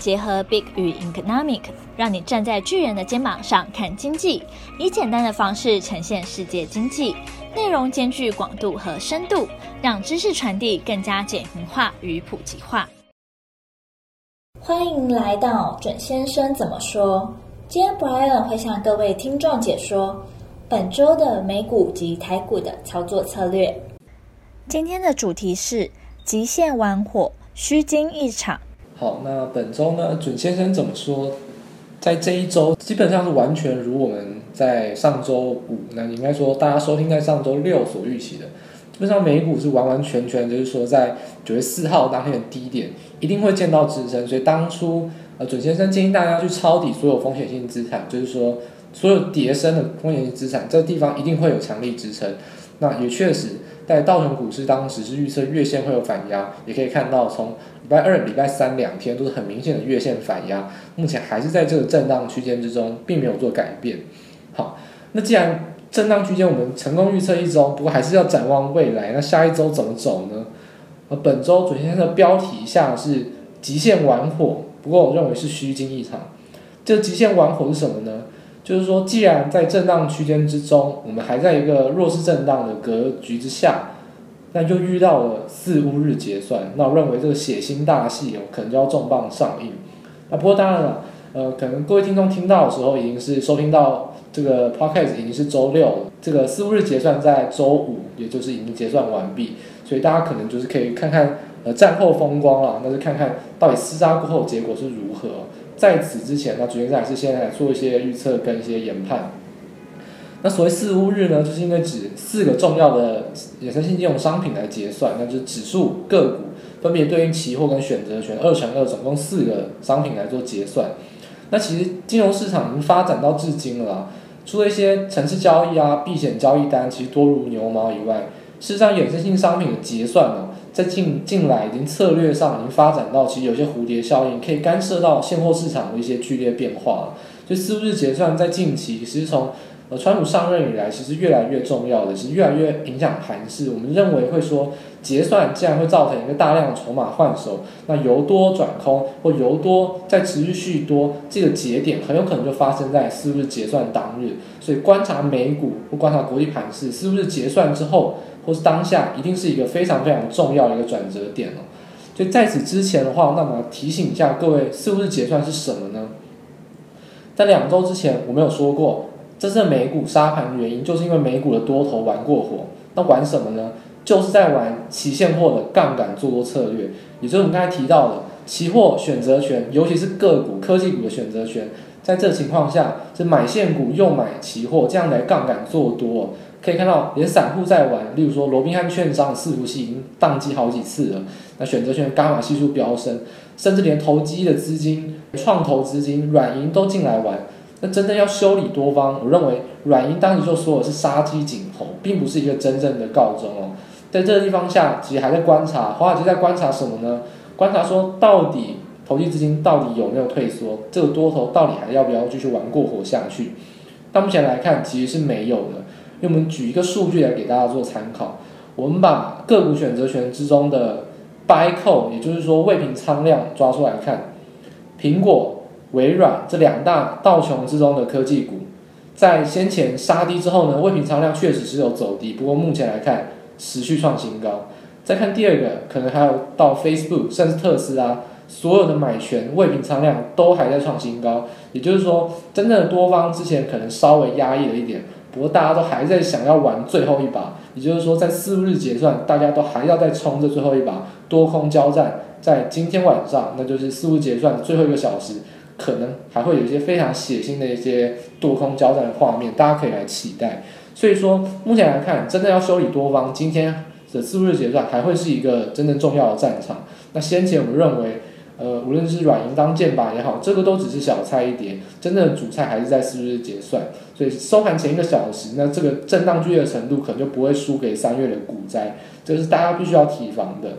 结合 Big 与 Economic，让你站在巨人的肩膀上看经济，以简单的方式呈现世界经济，内容兼具广度和深度，让知识传递更加简明化与普及化。欢迎来到准先生怎么说？今天 Brian 会向各位听众解说本周的美股及台股的操作策略。今天的主题是极限玩火，虚惊一场。好，那本周呢，准先生怎么说？在这一周基本上是完全如我们在上周五，那应该说大家收听在上周六所预期的。基本上美股是完完全全就是说，在九月四号当天的低点一定会见到支撑，所以当初呃准先生建议大家去抄底所有风险性资产，就是说所有跌升的风险性资产，这个地方一定会有强力支撑。那也确实。在道琼股市当时是预测月线会有反压，也可以看到从礼拜二、礼拜三两天都是很明显的月线反压，目前还是在这个震荡区间之中，并没有做改变。好，那既然震荡区间我们成功预测一周，不过还是要展望未来，那下一周怎么走呢？呃，本周准先生的标题下是极限玩火，不过我认为是虚惊一场。这极限玩火是什么呢？就是说，既然在震荡区间之中，我们还在一个弱势震荡的格局之下，那就遇到了四巫日结算，那我认为这个血腥大戏哦，可能就要重磅上映。那不过当然了，呃，可能各位听众听到的时候，已经是收听到这个 podcast 已经是周六了，这个四巫日结算在周五，也就是已经结算完毕，所以大家可能就是可以看看呃战后风光了，那就看看到底厮杀过后结果是如何。在此之前，那主要还是先来做一些预测跟一些研判。那所谓四巫日呢，就是因为指四个重要的衍生性金融商品来结算，那就是指数、个股分别对应期货跟选择权二乘二，总共四个商品来做结算。那其实金融市场已经发展到至今了啦，除了一些程式交易啊、避险交易单，其实多如牛毛以外，事实上衍生性商品的结算呢。在近近来，已经策略上已经发展到，其实有些蝴蝶效应可以干涉到现货市场的一些剧烈变化了。所以四巫日结算在近期，其实从呃川普上任以来，其实越来越重要的，其实越来越影响盘势。我们认为会说结算既然会造成一个大量的筹码换手，那由多转空或由多再持续续多，这个节点很有可能就发生在是不是结算当日。所以观察美股或观察国际盘势，是不是结算之后。或是当下一定是一个非常非常重要的一个转折点哦，所以在此之前的话，那么提醒一下各位，是不是结算是什么呢？在两周之前，我们有说过，这次美股杀盘的原因，就是因为美股的多头玩过火。那玩什么呢？就是在玩期现货的杠杆做多策略，也就是我们刚才提到的期货选择权，尤其是个股、科技股的选择权，在这情况下是买现股又买期货，这样来杠杆做多。可以看到，连散户在玩，例如说罗宾汉券商的伺服器已经宕机好几次了。那选择权伽马系数飙升，甚至连投机的资金、创投资金、软银都进来玩。那真正要修理多方，我认为软银当时就说的是杀鸡儆猴，并不是一个真正的告终哦。在这个地方下，其实还在观察，华尔街在观察什么呢？观察说到底投机资金到底有没有退缩，这个多头到底还要不要继续玩过火下去？到目前来看，其实是没有的。因为我们举一个数据来给大家做参考，我们把个股选择权之中的 buy call，也就是说未平仓量抓出来看，苹果、微软这两大道琼之中的科技股，在先前杀低之后呢，未平仓量确实是有走低，不过目前来看持续创新高。再看第二个，可能还有到 Facebook 甚至特斯拉，所有的买权未平仓量都还在创新高，也就是说，真正的多方之前可能稍微压抑了一点。不过大家都还在想要玩最后一把，也就是说，在四日结算，大家都还要再冲这最后一把多空交战，在今天晚上，那就是四日结算最后一个小时，可能还会有一些非常血腥的一些多空交战的画面，大家可以来期待。所以说，目前来看，真的要修理多方，今天的四日结算还会是一个真正重要的战场。那先前我们认为。呃，无论是软银当箭靶也好，这个都只是小菜一碟，真正的主菜还是在四日结算。所以收盘前一个小时，那这个震荡剧烈的程度可能就不会输给三月的股灾，这是大家必须要提防的。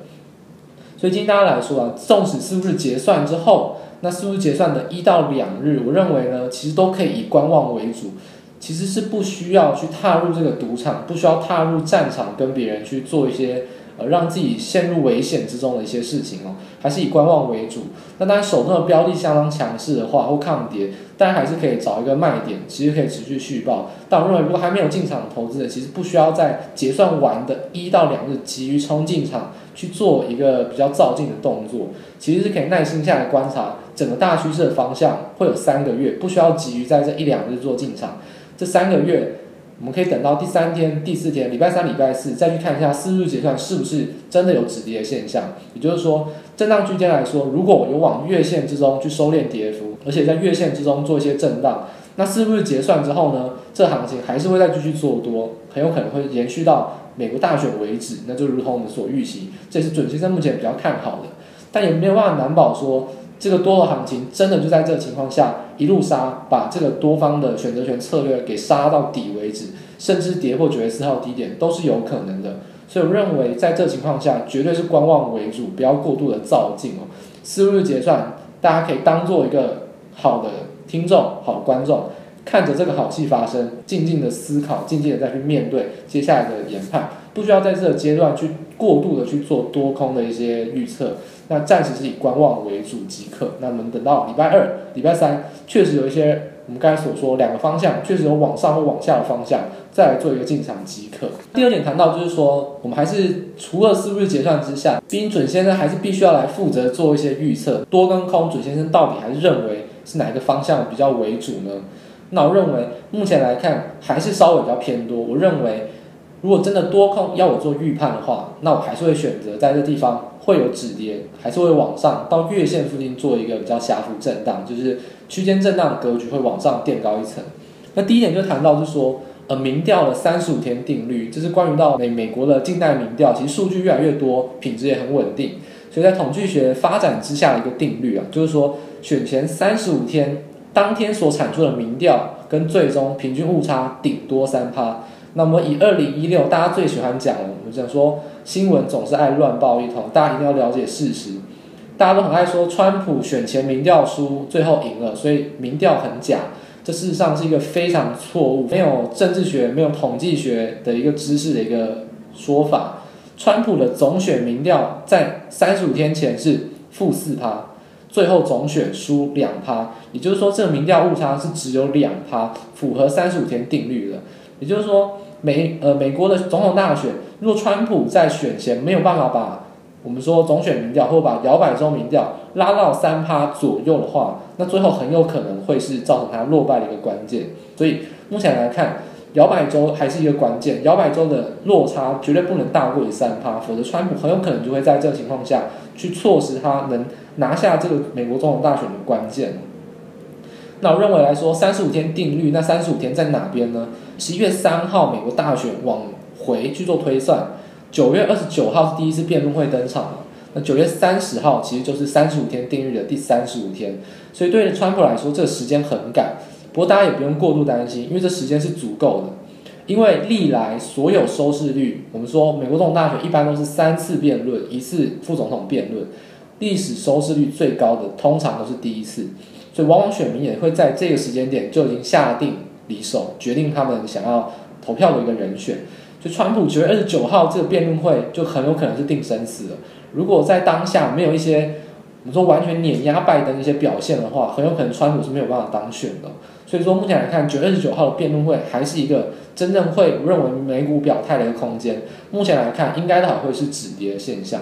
所以今天大家来说啊，纵使四巫日结算之后，那四巫日结算的一到两日，我认为呢，其实都可以以观望为主，其实是不需要去踏入这个赌场，不需要踏入战场跟别人去做一些呃让自己陷入危险之中的一些事情哦，还是以观望为主。那当然手中的标的相当强势的话，或抗跌，当然还是可以找一个卖点，其实可以持续续报。但我认为，如果还没有进场投资者，其实不需要在结算完的一到两日急于冲进场去做一个比较躁进的动作，其实是可以耐心下来观察整个大趋势的方向，会有三个月，不需要急于在这一两日做进场。这三个月，我们可以等到第三天、第四天，礼拜三、礼拜四再去看一下四日结算是不是真的有止跌的现象。也就是说，震荡区间来说，如果有往月线之中去收敛跌幅，而且在月线之中做一些震荡，那四日结算之后呢，这行情还是会再继续做多，很有可能会延续到美国大选为止。那就如同我们所预期，这也是准先生目前比较看好的，但也没有办法难保说。这个多的行情真的就在这个情况下一路杀，把这个多方的选择权策略给杀到底为止，甚至跌破九月四号低点都是有可能的。所以我认为在这情况下，绝对是观望为主，不要过度的躁进哦。四日结算，大家可以当做一个好的听众、好观众，看着这个好戏发生，静静的思考，静静的再去面对接下来的研判，不需要在这个阶段去过度的去做多空的一些预测。那暂时是以观望为主即可。那我们等到礼拜二、礼拜三，确实有一些我们刚才所说两个方向，确实有往上或往下的方向，再来做一个进场即可。第二点谈到就是说，我们还是除了四日结算之下，冰准先生还是必须要来负责做一些预测，多跟空，准先生到底还是认为是哪一个方向比较为主呢？那我认为目前来看还是稍微比较偏多。我认为如果真的多空要我做预判的话，那我还是会选择在这地方。会有止跌，还是会往上到月线附近做一个比较狭幅震荡，就是区间震荡格局会往上垫高一层。那第一点就谈到是说，呃，民调的三十五天定律，这是关于到美美国的近代民调，其实数据越来越多，品质也很稳定，所以在统计学发展之下的一个定律啊，就是说选前三十五天当天所产出的民调跟最终平均误差顶多三趴。那么以二零一六，大家最喜欢讲的，我们讲说。新闻总是爱乱报一通，大家一定要了解事实。大家都很爱说川普选前民调输，最后赢了，所以民调很假。这事实上是一个非常错误，没有政治学、没有统计学的一个知识的一个说法。川普的总选民调在三十五天前是负四趴，最后总选输两趴，也就是说这个民调误差是只有两趴，符合三十五天定律的。也就是说。美呃美国的总统大选，如果川普在选前没有办法把我们说总选民调或把摇摆州民调拉到三趴左右的话，那最后很有可能会是造成他落败的一个关键。所以目前来看，摇摆州还是一个关键，摇摆州的落差绝对不能大过于三趴，否则川普很有可能就会在这个情况下去错失他能拿下这个美国总统大选的关键。那我认为来说，三十五天定律，那三十五天在哪边呢？十一月三号，美国大选往回去做推算，九月二十九号是第一次辩论会登场了。那九月三十号其实就是三十五天定律的第三十五天，所以对于川普来说，这个时间很赶。不过大家也不用过度担心，因为这时间是足够的。因为历来所有收视率，我们说美国总统大选一般都是三次辩论，一次副总统辩论，历史收视率最高的通常都是第一次，所以往往选民也会在这个时间点就已经下定。离手决定他们想要投票的一个人选，就川普九月二十九号这个辩论会就很有可能是定生死了。如果在当下没有一些我们说完全碾压拜登一些表现的话，很有可能川普是没有办法当选的。所以说目前来看，九月二十九号的辩论会还是一个真正会认为美股表态的一个空间。目前来看，应该都还会是止跌的现象。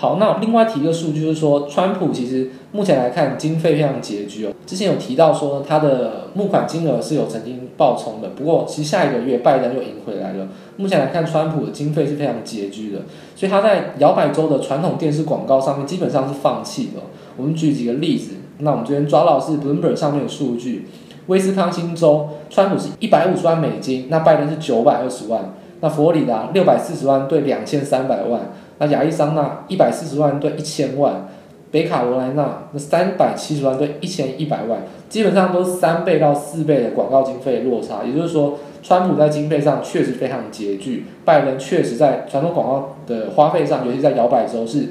好，那另外提一个数据，就是说，川普其实目前来看经费非常拮据哦。之前有提到说，他的募款金额是有曾经爆冲的，不过其实下一个月拜登又赢回来了。目前来看，川普的经费是非常拮据的，所以他在摇摆州的传统电视广告上面基本上是放弃的。我们举几个例子，那我们这边抓到是 Bloomberg 上面的数据，威斯康星州川普是一百五十万美金，那拜登是九百二十万，那佛罗里达六百四十万对两千三百万。那亚利桑那一百四十万对一千万，北卡罗来纳那三百七十万对一千一百万，基本上都是三倍到四倍的广告经费落差。也就是说，川普在经费上确实非常拮据，拜登确实在传统广告的花费上，尤其在摇摆州是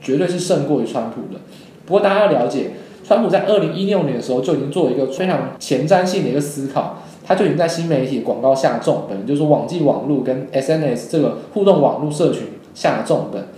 绝对是胜过于川普的。不过大家要了解，川普在二零一六年的时候就已经做了一个非常前瞻性的一个思考。它就已经在新媒体广告下重本，就是网际网络跟 SNS 这个互动网络社群下重本。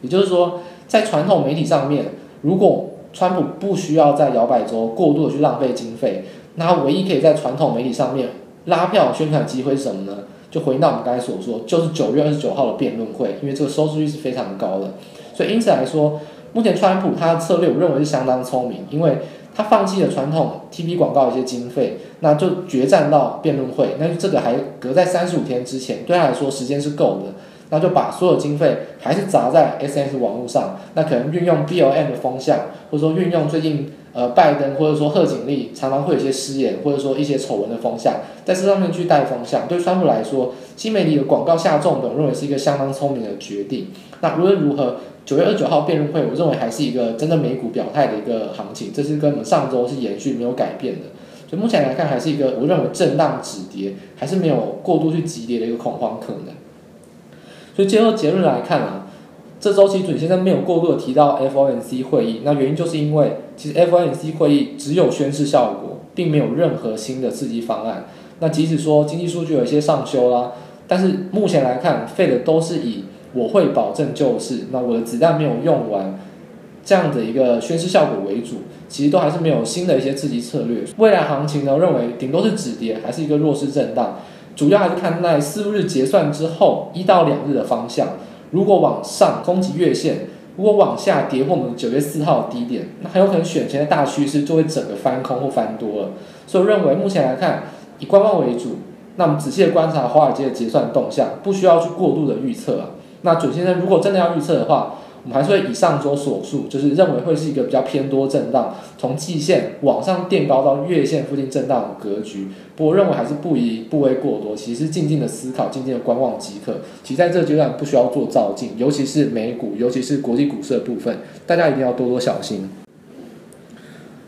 也就是说，在传统媒体上面，如果川普不需要在摇摆州过度的去浪费经费，那唯一可以在传统媒体上面拉票宣传机会是什么呢？就回到我们刚才所说，就是九月二十九号的辩论会，因为这个收视率是非常高的。所以因此来说，目前川普他的策略我认为是相当聪明，因为他放弃了传统 TV 广告一些经费，那就决战到辩论会，那这个还隔在三十五天之前，对他来说时间是够的。那就把所有经费还是砸在 S S 网络上，那可能运用 BLM 的风向，或者说运用最近呃拜登或者说贺锦丽常常会有一些失言，或者说一些丑闻的风向，在这上面去带风向。对川普来说，新媒体的广告下重本，我认为是一个相当聪明的决定。那无论如何，九月二十九号辩论会，我认为还是一个真的美股表态的一个行情，这是跟我们上周是延续没有改变的。所以目前来看，还是一个我认为震荡止跌，还是没有过度去急跌的一个恐慌可能。所以最后结论来看啊，这周期准先生没有过度的提到 FOMC 会议，那原因就是因为其实 FOMC 会议只有宣示效果，并没有任何新的刺激方案。那即使说经济数据有一些上修啦，但是目前来看，Fed 都是以我会保证救市，那我的子弹没有用完这样的一个宣示效果为主，其实都还是没有新的一些刺激策略。未来行情呢，我认为顶多是止跌，还是一个弱势震荡。主要还是看在四日结算之后一到两日的方向，如果往上攻击月线，如果往下跌破我们九月四号低点，那很有可能选前的大趋势就会整个翻空或翻多了。所以我认为目前来看以观望为主，那我们仔细的观察华尔街的结算动向，不需要去过度的预测啊。那准先生如果真的要预测的话，我们还是会以上周所述，就是认为会是一个比较偏多震荡，从季线往上垫高到月线附近震荡的格局。不过，我认为还是不宜部位过多，其实静静的思考、静静的观望即可。其实在这个阶段不需要做造进，尤其是美股，尤其是国际股市的部分，大家一定要多多小心。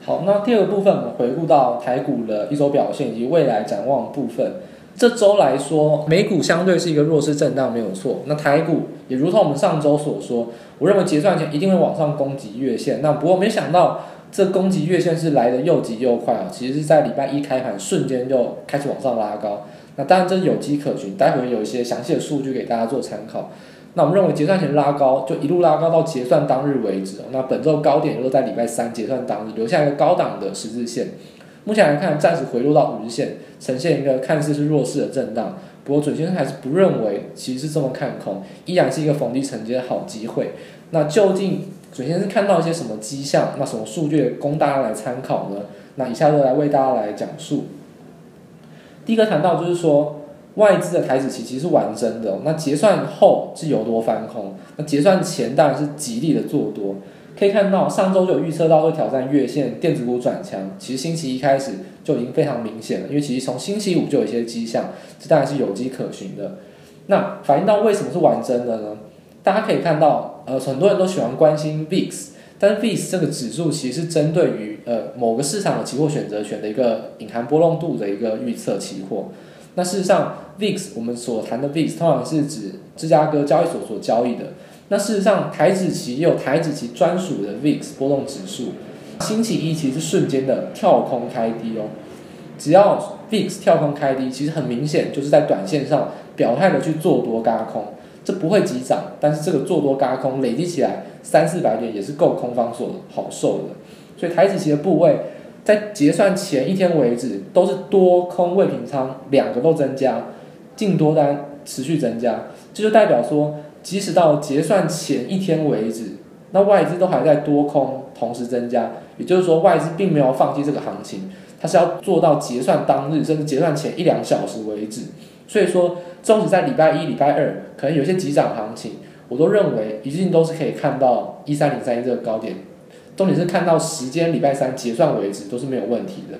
好，那第二部分，我们回顾到台股的一周表现以及未来展望部分。这周来说，美股相对是一个弱势震荡，没有错。那台股也如同我们上周所说，我认为结算前一定会往上攻击月线。那不过没想到，这攻击月线是来得又急又快啊！其实是在礼拜一开盘瞬间就开始往上拉高。那当然这有迹可循，待会有一些详细的数据给大家做参考。那我们认为结算前拉高，就一路拉高到结算当日为止。那本周高点又在礼拜三结算当日留下一个高档的十字线。目前来看，暂时回落到五日线，呈现一个看似是弱势的震荡。不过，准先生还是不认为其实是这么看空，依然是一个逢低承接的好机会。那究竟准先生看到一些什么迹象？那什么数据供大家来参考呢？那以下就来为大家来讲述。第一个谈到就是说，外资的台指期其实是完整的，那结算后是由多翻空，那结算前当然是极力的做多。可以看到，上周就有预测到会挑战月线，电子股转强。其实星期一开始就已经非常明显了，因为其实从星期五就有一些迹象，这当然是有迹可循的。那反映到为什么是玩真的呢？大家可以看到，呃，很多人都喜欢关心 VIX，但 VIX 这个指数其实是针对于呃某个市场的期货选择权的一个隐含波动度的一个预测期货。那事实上，VIX 我们所谈的 VIX 通常是指芝加哥交易所所交易的。那事实上，台指期也有台指期专属的 VIX 波动指数。星期一其实瞬间的跳空开低哦，只要 VIX 跳空开低，其实很明显就是在短线上表态的去做多轧空，这不会急涨，但是这个做多轧空累积起来三四百点也是够空方所好受的。所以台指期的部位在结算前一天为止都是多空未平仓两个都增加，净多单持续增加，这就代表说。即使到结算前一天为止，那外资都还在多空同时增加，也就是说外资并没有放弃这个行情，它是要做到结算当日甚至结算前一两小时为止。所以说，纵使在礼拜一、礼拜二可能有些急涨行情，我都认为一定都是可以看到一三零三一这个高点。重点是看到时间礼拜三结算为止都是没有问题的。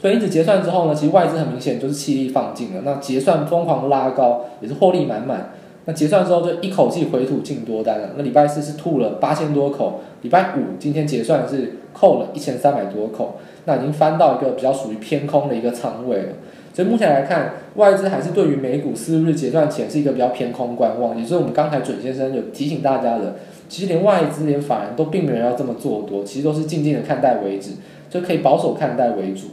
所以因此结算之后呢，其实外资很明显就是气力放尽了，那结算疯狂拉高，也是获利满满。那结算之后就一口气回吐净多单了。那礼拜四是吐了八千多口，礼拜五今天结算是扣了一千三百多口，那已经翻到一个比较属于偏空的一个仓位了。所以目前来看，外资还是对于美股四日结算前是一个比较偏空观望。也就是我们刚才准先生有提醒大家的，其实连外资连法人都并没有要这么做多，其实都是静静的看待为止，就可以保守看待为主。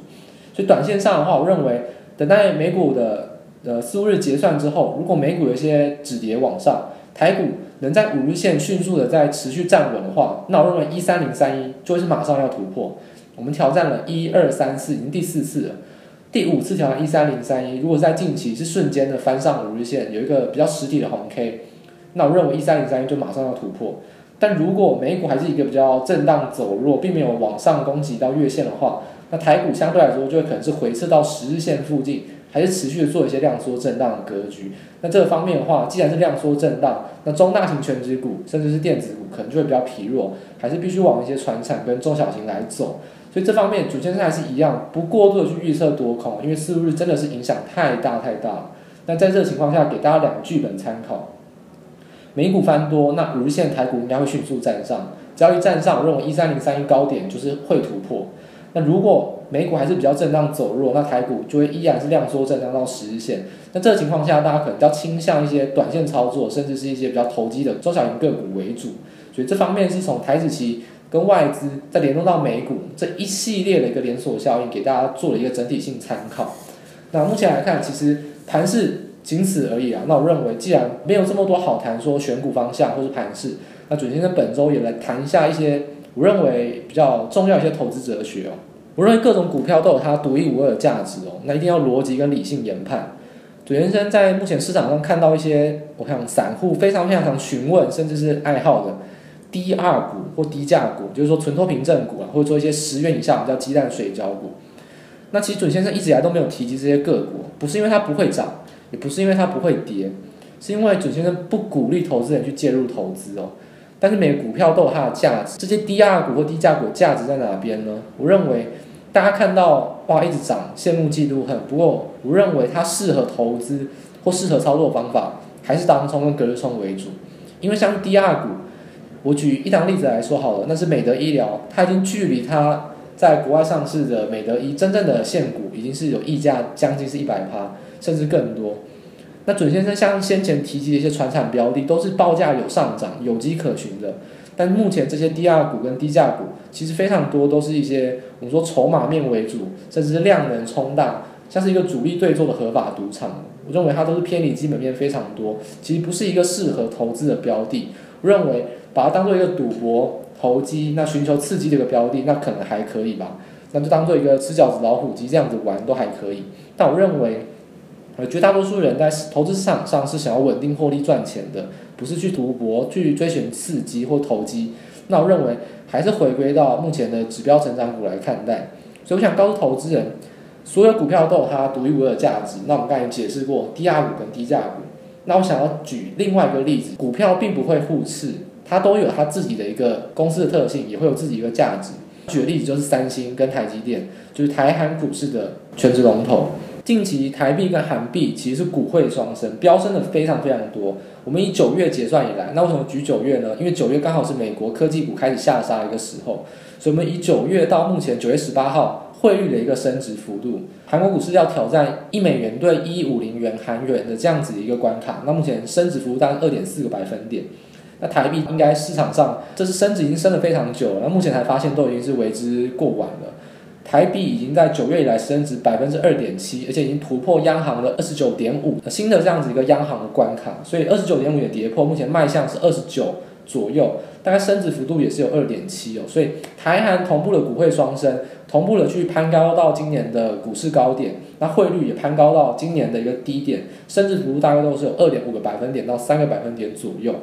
所以短线上的话，我认为等待美股的呃四日结算之后，如果美股有些止跌往上，台股能在五日线迅速的再持续站稳的话，那我认为一三零三一就会是马上要突破。我们挑战了一二三四，已经第四次了，第五次挑战一三零三一。如果在近期是瞬间的翻上五日线，有一个比较实体的红 K，那我认为一三零三一就马上要突破。但如果美股还是一个比较震荡走弱，并没有往上攻击到月线的话，那台股相对来说就会可能是回撤到十日线附近，还是持续的做一些量缩震荡的格局。那这个方面的话，既然是量缩震荡，那中大型权值股甚至是电子股可能就会比较疲弱，还是必须往一些传产跟中小型来走。所以这方面主线还是一样，不过度的去预测多空，因为四五日真的是影响太大太大了。那在这个情况下，给大家两个剧本参考：美股翻多，那五日线台股应该会迅速站上，只要一站上，我认为一三零三一高点就是会突破。那如果美股还是比较震荡走弱，那台股就会依然是量缩震荡到十日线。那这个情况下，大家可能比较倾向一些短线操作，甚至是一些比较投机的中小型个股为主。所以这方面是从台指期。跟外资再联动到美股这一系列的一个连锁效应，给大家做了一个整体性参考。那目前来看，其实盘势仅此而已啊。那我认为，既然没有这么多好谈，说选股方向或是盘势，那准先生本周也来谈一下一些我认为比较重要一些投资哲学哦。我认为各种股票都有它独一无二的价值哦，那一定要逻辑跟理性研判。准先生在目前市场上看到一些，我想散户非常非常常询问，甚至是爱好的。低二股或低价股，就是说存托凭证股啊，或者做一些十元以下，叫鸡蛋水饺股。那其实准先生一直以来都没有提及这些个股，不是因为它不会涨，也不是因为它不会跌，是因为准先生不鼓励投资人去介入投资哦。但是每个股票都有它的价值，这些低二股或低价股价值在哪边呢？我认为大家看到哇一直涨，羡慕嫉妒恨。不过我认为它适合投资或适合操作方法，还是当冲跟隔日冲为主，因为像低 R 股。我举一档例子来说好了，那是美德医疗，它已经距离它在国外上市的美德医真正的现股已经是有溢价将近是一百趴，甚至更多。那准先生像先前提及的一些传产标的，都是报价有上涨、有迹可循的。但目前这些低价股跟低价股，其实非常多都是一些我们说筹码面为主，甚至是量能冲大，像是一个主力对做的合法赌场。我认为它都是偏离基本面非常多，其实不是一个适合投资的标的。我认为。把它当做一个赌博投机，那寻求刺激的一个标的，那可能还可以吧。那就当做一个吃饺子老虎机这样子玩都还可以。但我认为，呃，绝大多数人在投资市场上是想要稳定获利赚钱的，不是去赌博去追寻刺激或投机。那我认为还是回归到目前的指标成长股来看待。所以我想告诉投资人，所有股票都有它独一无二的价值。那我们刚才解释过低价股跟低价股。那我想要举另外一个例子，股票并不会互斥。它都有它自己的一个公司的特性，也会有自己一个价值。举个例子，就是三星跟台积电，就是台韩股市的权值龙头。近期台币跟韩币其实是股汇双升，飙升的非常非常多。我们以九月结算以来，那为什么举九月呢？因为九月刚好是美国科技股开始下杀的一个时候，所以我们以九月到目前九月十八号汇率的一个升值幅度，韩国股市要挑战一美元兑一五零元韩元的这样子一个关卡，那目前升值幅度大概二点四个百分点。那台币应该市场上这是升值已经升了非常久了，那目前才发现都已经是为之过晚了。台币已经在九月以来升值百分之二点七，而且已经突破央行的二十九点五新的这样子一个央行的关卡，所以二十九点五也跌破，目前迈向是二十九左右，大概升值幅度也是有二点七哦。所以台韩同步的股汇双升，同步的去攀高到今年的股市高点，那汇率也攀高到今年的一个低点，升值幅度大概都是有二点五个百分点到三个百分点左右。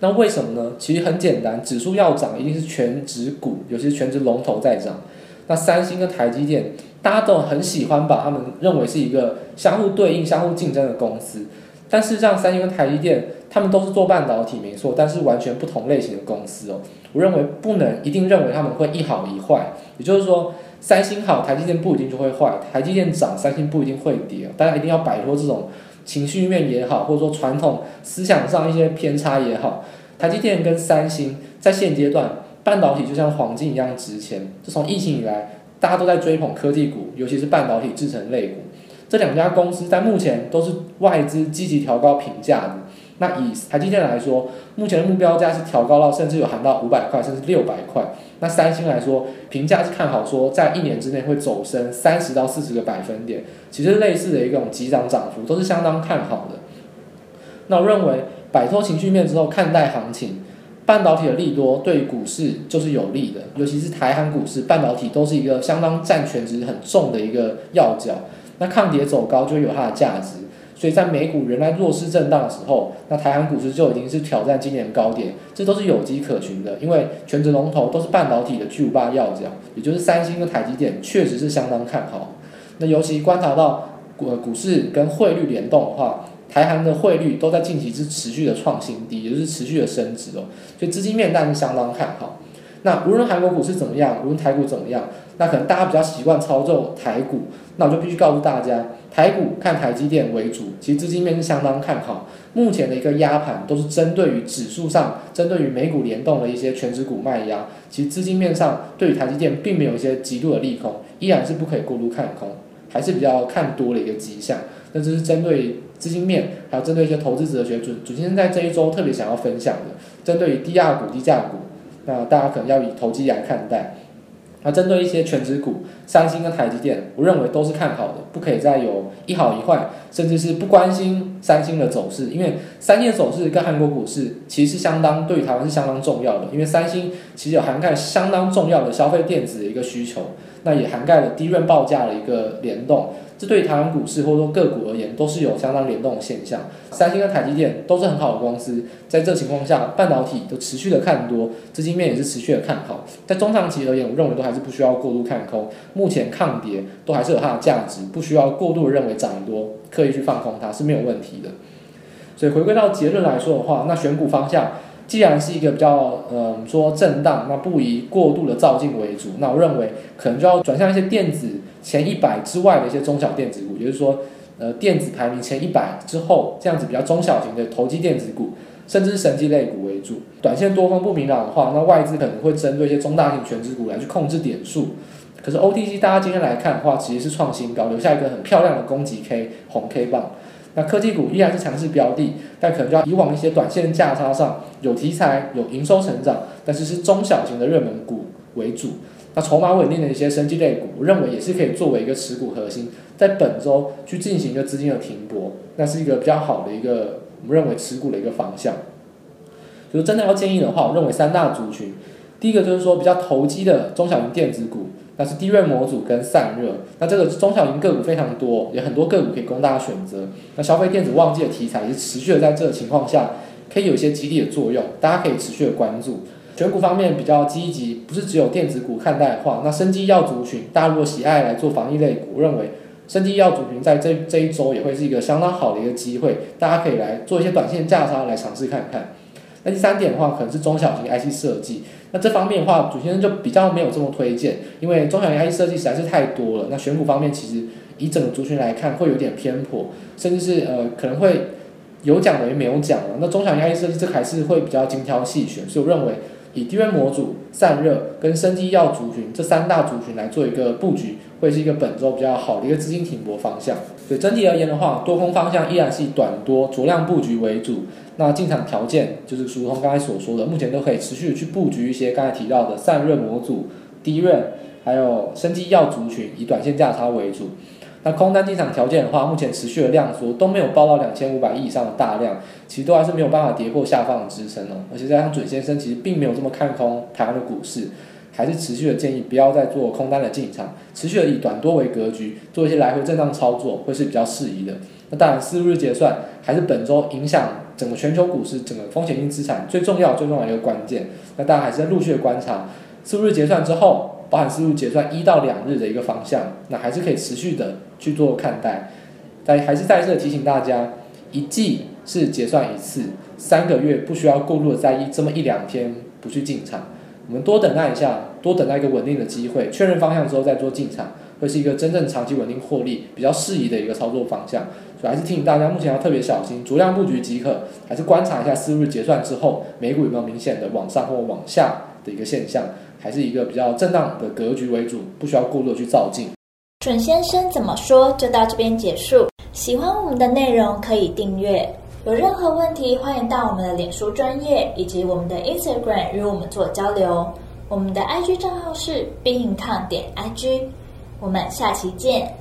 那为什么呢？其实很简单，指数要涨，一定是权值股，尤其是权值龙头在涨。那三星跟台积电，大家都很喜欢把他们认为是一个相互对应、相互竞争的公司。但事实上，三星跟台积电，他们都是做半导体没错，但是完全不同类型的公司哦。我认为不能一定认为他们会一好一坏，也就是说，三星好，台积电不一定就会坏；台积电涨，三星不一定会跌。大家一定要摆脱这种。情绪面也好，或者说传统思想上一些偏差也好，台积电跟三星在现阶段，半导体就像黄金一样值钱。自从疫情以来，大家都在追捧科技股，尤其是半导体制程类股。这两家公司在目前都是外资积极调高评价的。那以台积电来说，目前的目标价是调高到甚至有含到五百块，甚至六百块。那三星来说，评价是看好说在一年之内会走升三十到四十个百分点，其实类似的一种急涨涨幅都是相当看好的。那我认为摆脱情绪面之后看待行情，半导体的利多对股市就是有利的，尤其是台韩股市，半导体都是一个相当占全值很重的一个要角。那抗跌走高就有它的价值。所以在美股仍然弱势震荡的时候，那台韩股市就已经是挑战今年高点，这都是有机可循的。因为全值龙头都是半导体的巨无霸要角，也就是三星跟台积电，确实是相当看好。那尤其观察到股股市跟汇率联动的话，台韩的汇率都在近期是持续的创新低，也就是持续的升值哦。所以资金面当然是相当看好。那无论韩国股市怎么样，无论台股怎么样，那可能大家比较习惯操作台股，那我就必须告诉大家。台股看台积电为主，其实资金面是相当看好。目前的一个压盘都是针对于指数上，针对于美股联动的一些权值股卖压。其实资金面上对于台积电并没有一些极度的利空，依然是不可以过度看空，还是比较看多的一个迹象。那这是针对资金面，还有针对一些投资哲学，主主先生在这一周特别想要分享的，针对于低价股、低价股，那大家可能要以投机来看待。那针对一些全值股，三星跟台积电，我认为都是看好的，不可以再有一好一坏，甚至是不关心三星的走势，因为三星的走势跟韩国股市其实是相当对于台湾是相当重要的，因为三星其实有涵盖相当重要的消费电子的一个需求，那也涵盖了低润报价的一个联动。这对于台湾股市或者说个股而言，都是有相当联动的现象。三星跟台积电都是很好的公司，在这情况下，半导体都持续的看多，资金面也是持续的看好。在中长期而言，我认为都还是不需要过度看空。目前抗跌都还是有它的价值，不需要过度的认为涨多，刻意去放空它是没有问题的。所以回归到结论来说的话，那选股方向。既然是一个比较，嗯，说震荡，那不宜过度的造进为主。那我认为可能就要转向一些电子前一百之外的一些中小电子股，也就是说，呃，电子排名前一百之后，这样子比较中小型的投机电子股，甚至是神机类股为主。短线多方不明朗的话，那外资可能会针对一些中大型全值股来去控制点数。可是 OTC 大家今天来看的话，其实是创新高，留下一个很漂亮的攻击 K 红 K 棒。那科技股依然是强势标的，但可能就要以往一些短线价差上有题材、有营收成长，但是是中小型的热门股为主。那筹码稳定的一些生技类股，我认为也是可以作为一个持股核心，在本周去进行一个资金的停泊，那是一个比较好的一个我们认为持股的一个方向。就是真的要建议的话，我认为三大族群，第一个就是说比较投机的中小型电子股。那是低润模组跟散热，那这个中小型个股非常多，有很多个股可以供大家选择。那消费电子旺季的题材也是持续的，在这个情况下可以有一些激励的作用，大家可以持续的关注。选股方面比较积极，不是只有电子股看待的话，那生技药族群，大家如果喜爱来做防疫类股，我认为生技药族群在这这一周也会是一个相当好的一个机会，大家可以来做一些短线价差来尝试看看。那第三点的话，可能是中小型 IC 设计。那这方面的话，主先生就比较没有这么推荐，因为中小型 i 设计实在是太多了。那选股方面，其实以整个族群来看，会有点偏颇，甚至是呃可能会有奖等于没有奖了。那中小型 i 设计这还是会比较精挑细选，所以我认为以低温模组、散热跟生技药族群这三大族群来做一个布局，会是一个本周比较好的一个资金停泊方向。所以整体而言的话，多空方向依然是以短多酌量布局为主。那进场条件就是如同刚才所说的，目前都可以持续去布局一些刚才提到的散热模组、低润，还有生技药族群，以短线价差为主。那空单进场条件的话，目前持续的量缩都没有爆到两千五百亿以上的大量，其实都还是没有办法跌破下方的支撑哦。而且加上准先生其实并没有这么看空台湾的股市，还是持续的建议不要再做空单的进场，持续的以短多为格局，做一些来回震荡操作会是比较适宜的。那当然，四日结算还是本周影响。整个全球股市，整个风险性资产最重要、最重要的一个关键，那大家还是在陆续的观察，四日结算之后，包含思路结算一到两日的一个方向，那还是可以持续的去做看待。但还是再次提醒大家，一季是结算一次，三个月不需要过度的在意这么一两天不去进场，我们多等待一下，多等待一个稳定的机会，确认方向之后再做进场，会是一个真正长期稳定获利比较适宜的一个操作方向。所以还是提醒大家，目前要特别小心，足量布局即可。还是观察一下四日结算之后，美股有没有明显的往上或往下的一个现象，还是一个比较震荡的格局为主，不需要过多去照镜。准先生怎么说就到这边结束。喜欢我们的内容可以订阅，有任何问题欢迎到我们的脸书专业以及我们的 Instagram 与我们做交流。我们的 IG 账号是 Bing.com IG。我们下期见。